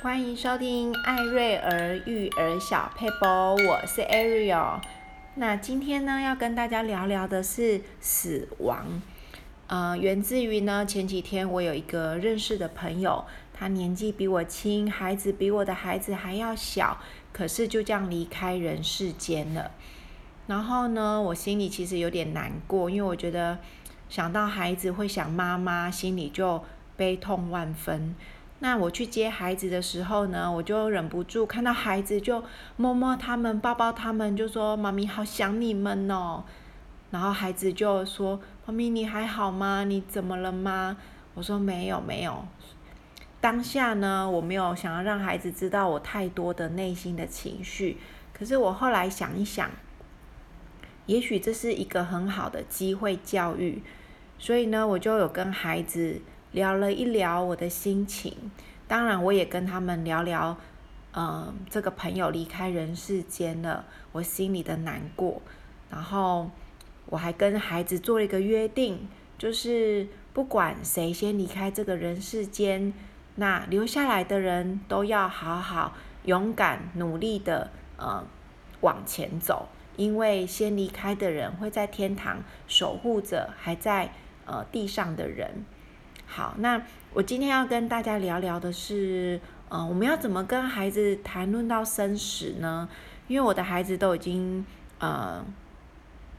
欢迎收听艾瑞儿育儿小佩波，我是 Ariel。那今天呢，要跟大家聊聊的是死亡。呃，源自于呢，前几天我有一个认识的朋友，他年纪比我轻，孩子比我的孩子还要小，可是就这样离开人世间了。然后呢，我心里其实有点难过，因为我觉得想到孩子会想妈妈，心里就悲痛万分。那我去接孩子的时候呢，我就忍不住看到孩子就摸摸他们，抱抱他们，就说：“妈咪好想你们哦。”然后孩子就说：“妈咪你还好吗？你怎么了吗？”我说：“没有没有。”当下呢，我没有想要让孩子知道我太多的内心的情绪。可是我后来想一想，也许这是一个很好的机会教育，所以呢，我就有跟孩子。聊了一聊我的心情，当然我也跟他们聊聊，嗯、这个朋友离开人世间了，我心里的难过。然后我还跟孩子做了一个约定，就是不管谁先离开这个人世间，那留下来的人都要好好勇敢努力的呃往前走，因为先离开的人会在天堂守护着还在呃地上的人。好，那我今天要跟大家聊聊的是，嗯、呃，我们要怎么跟孩子谈论到生死呢？因为我的孩子都已经呃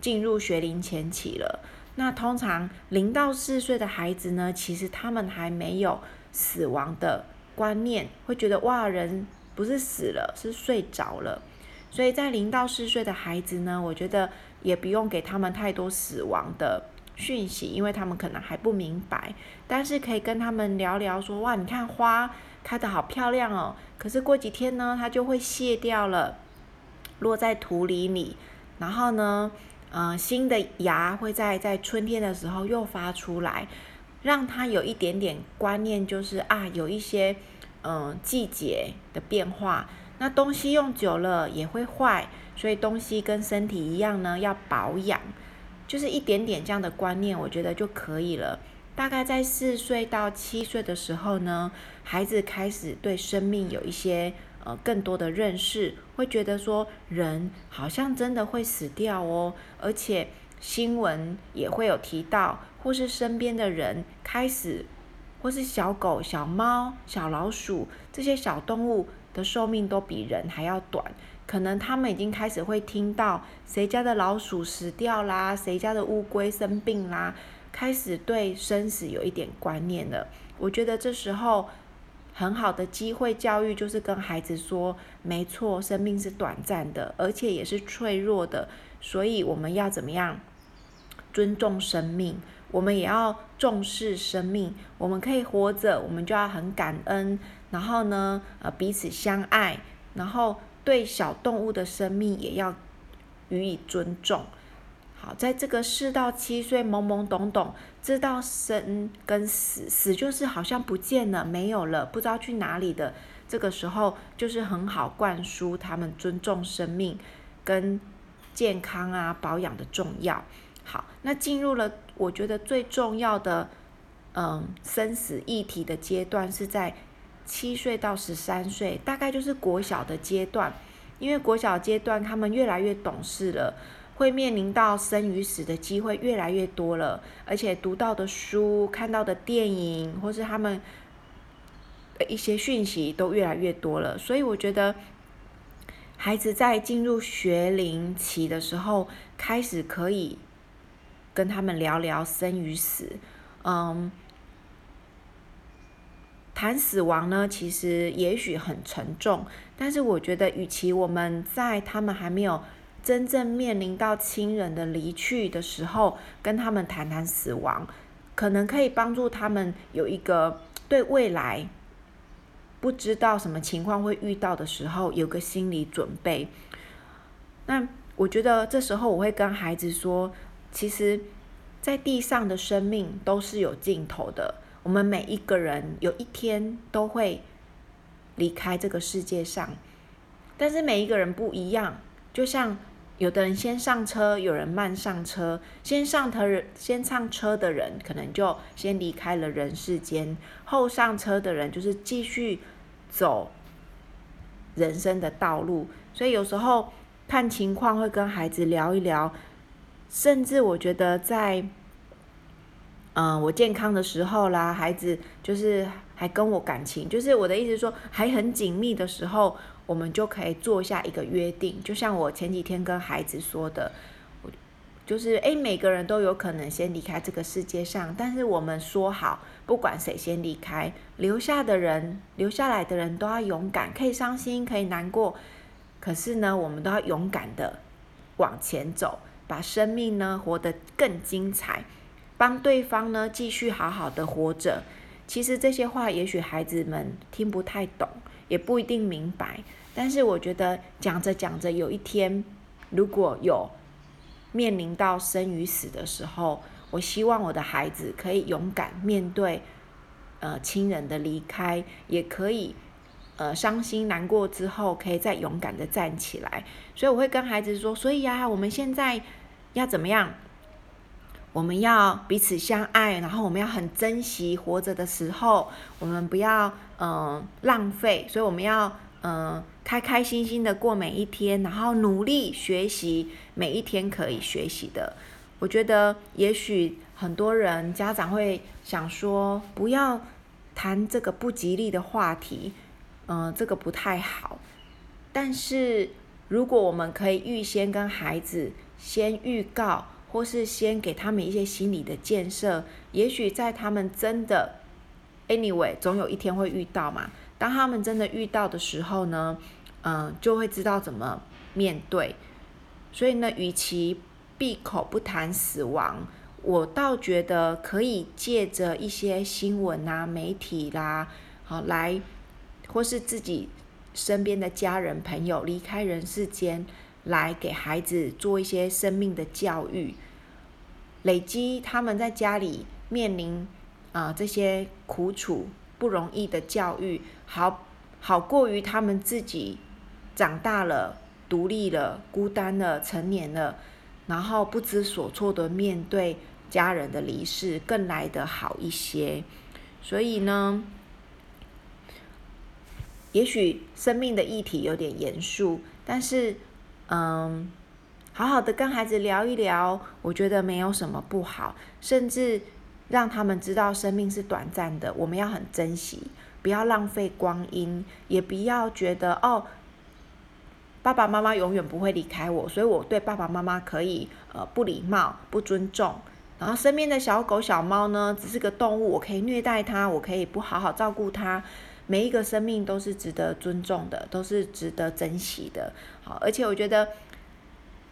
进入学龄前期了。那通常零到四岁的孩子呢，其实他们还没有死亡的观念，会觉得哇，人不是死了，是睡着了。所以在零到四岁的孩子呢，我觉得也不用给他们太多死亡的。讯息，因为他们可能还不明白，但是可以跟他们聊聊说，哇，你看花开得好漂亮哦，可是过几天呢，它就会谢掉了，落在土里里，然后呢，呃，新的芽会在在春天的时候又发出来，让他有一点点观念，就是啊，有一些嗯、季节的变化，那东西用久了也会坏，所以东西跟身体一样呢，要保养。就是一点点这样的观念，我觉得就可以了。大概在四岁到七岁的时候呢，孩子开始对生命有一些呃更多的认识，会觉得说人好像真的会死掉哦，而且新闻也会有提到，或是身边的人开始，或是小狗、小猫、小老鼠这些小动物的寿命都比人还要短。可能他们已经开始会听到谁家的老鼠死掉啦，谁家的乌龟生病啦，开始对生死有一点观念了。我觉得这时候很好的机会教育就是跟孩子说，没错，生命是短暂的，而且也是脆弱的，所以我们要怎么样尊重生命？我们也要重视生命。我们可以活着，我们就要很感恩，然后呢，呃，彼此相爱，然后。对小动物的生命也要予以尊重。好，在这个四到七岁懵懵懂懂，知道生跟死，死就是好像不见了，没有了，不知道去哪里的。这个时候就是很好灌输他们尊重生命跟健康啊保养的重要。好，那进入了我觉得最重要的嗯生死议题的阶段是在。七岁到十三岁，大概就是国小的阶段，因为国小阶段他们越来越懂事了，会面临到生与死的机会越来越多了，而且读到的书、看到的电影，或是他们的一些讯息都越来越多了，所以我觉得孩子在进入学龄期的时候，开始可以跟他们聊聊生与死，嗯。谈死亡呢，其实也许很沉重，但是我觉得，与其我们在他们还没有真正面临到亲人的离去的时候跟他们谈谈死亡，可能可以帮助他们有一个对未来不知道什么情况会遇到的时候有个心理准备。那我觉得这时候我会跟孩子说，其实，在地上的生命都是有尽头的。我们每一个人有一天都会离开这个世界上，但是每一个人不一样。就像有的人先上车，有人慢上车。先上车先上车的人可能就先离开了人世间，后上车的人就是继续走人生的道路。所以有时候看情况会跟孩子聊一聊，甚至我觉得在，嗯、我健康的时候啦，孩子就是还跟我感情，就是我的意思说还很紧密的时候，我们就可以做下一个约定。就像我前几天跟孩子说的。就是诶，每个人都有可能先离开这个世界上，但是我们说好，不管谁先离开，留下的人，留下来的人都要勇敢，可以伤心，可以难过，可是呢，我们都要勇敢的往前走，把生命呢活得更精彩，帮对方呢继续好好的活着。其实这些话，也许孩子们听不太懂，也不一定明白，但是我觉得讲着讲着，有一天如果有。面临到生与死的时候，我希望我的孩子可以勇敢面对，呃，亲人的离开，也可以，呃，伤心难过之后，可以再勇敢的站起来。所以我会跟孩子说，所以呀，我们现在要怎么样？我们要彼此相爱，然后我们要很珍惜活着的时候，我们不要嗯、浪费，所以我们要嗯。呃开开心心的过每一天，然后努力学习每一天可以学习的。我觉得也许很多人家长会想说，不要谈这个不吉利的话题，嗯、呃，这个不太好。但是如果我们可以预先跟孩子先预告，或是先给他们一些心理的建设，也许在他们真的，anyway，总有一天会遇到嘛。当他们真的遇到的时候呢，嗯，就会知道怎么面对。所以呢，与其闭口不谈死亡，我倒觉得可以借着一些新闻啊、媒体啦，好来，或是自己身边的家人朋友离开人世间，来给孩子做一些生命的教育，累积他们在家里面临啊、这些苦楚。不容易的教育，好好过于他们自己长大了、独立了、孤单了、成年了，然后不知所措的面对家人的离世，更来得好一些。所以呢，也许生命的议题有点严肃，但是，嗯，好好的跟孩子聊一聊，我觉得没有什么不好，甚至。让他们知道生命是短暂的，我们要很珍惜，不要浪费光阴，也不要觉得哦，爸爸妈妈永远不会离开我，所以我对爸爸妈妈可以呃不礼貌、不尊重。然后身边的小狗、小猫呢，只是个动物，我可以虐待它，我可以不好好照顾它。每一个生命都是值得尊重的，都是值得珍惜的。好，而且我觉得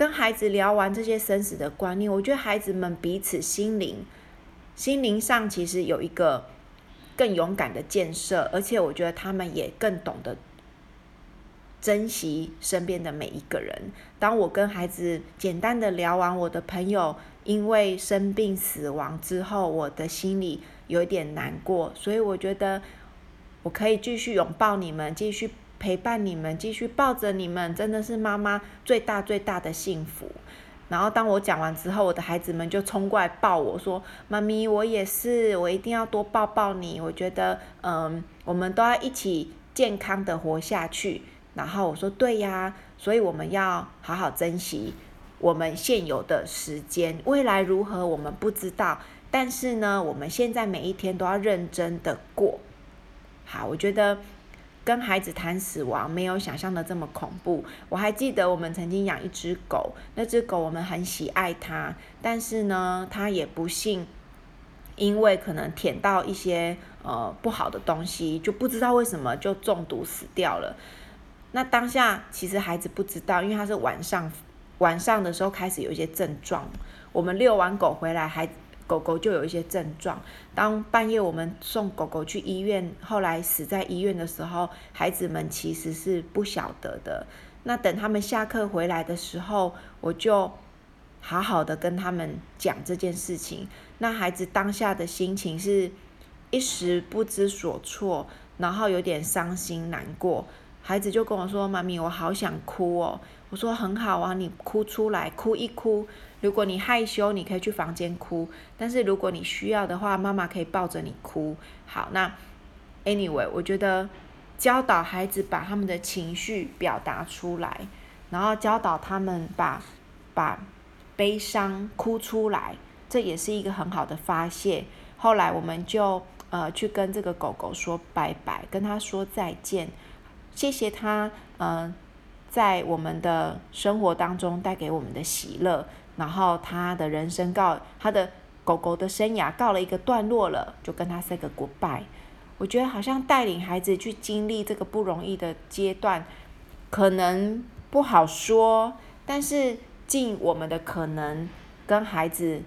跟孩子聊完这些生死的观念，我觉得孩子们彼此心灵。心灵上其实有一个更勇敢的建设，而且我觉得他们也更懂得珍惜身边的每一个人。当我跟孩子简单的聊完我的朋友因为生病死亡之后，我的心里有一点难过，所以我觉得我可以继续拥抱你们，继续陪伴你们，继续抱着你们，真的是妈妈最大最大的幸福。然后当我讲完之后，我的孩子们就冲过来抱我说：“妈咪，我也是，我一定要多抱抱你。我觉得，嗯，我们都要一起健康的活下去。”然后我说：“对呀，所以我们要好好珍惜我们现有的时间。未来如何我们不知道，但是呢，我们现在每一天都要认真的过。”好，我觉得。跟孩子谈死亡，没有想象的这么恐怖。我还记得我们曾经养一只狗，那只狗我们很喜爱它，但是呢，它也不幸因为可能舔到一些呃不好的东西，就不知道为什么就中毒死掉了。那当下其实孩子不知道，因为他是晚上晚上的时候开始有一些症状。我们遛完狗回来，还。狗狗就有一些症状。当半夜我们送狗狗去医院，后来死在医院的时候，孩子们其实是不晓得的。那等他们下课回来的时候，我就好好的跟他们讲这件事情。那孩子当下的心情是一时不知所措，然后有点伤心难过。孩子就跟我说：“妈咪，我好想哭哦。”我说：“很好啊，你哭出来，哭一哭。”如果你害羞，你可以去房间哭；但是如果你需要的话，妈妈可以抱着你哭。好，那 anyway，我觉得教导孩子把他们的情绪表达出来，然后教导他们把把悲伤哭出来，这也是一个很好的发泄。后来我们就呃去跟这个狗狗说拜拜，跟他说再见，谢谢他呃在我们的生活当中带给我们的喜乐，然后他的人生告他的狗狗的生涯告了一个段落了，就跟他 say 个 goodbye。我觉得好像带领孩子去经历这个不容易的阶段，可能不好说，但是尽我们的可能跟孩子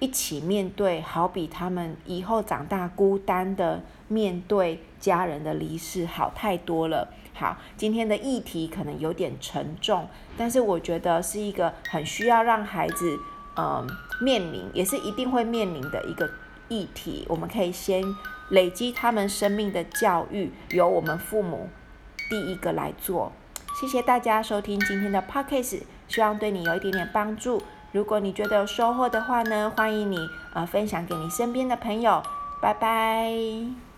一起面对，好比他们以后长大孤单的面对家人的离世，好太多了。好，今天的议题可能有点沉重，但是我觉得是一个很需要让孩子嗯、面临，也是一定会面临的一个议题。我们可以先。累积他们生命的教育，由我们父母第一个来做。谢谢大家收听今天的 Podcast，希望对你有一点点帮助。如果你觉得有收获的话呢，欢迎你呃分享给你身边的朋友。拜拜。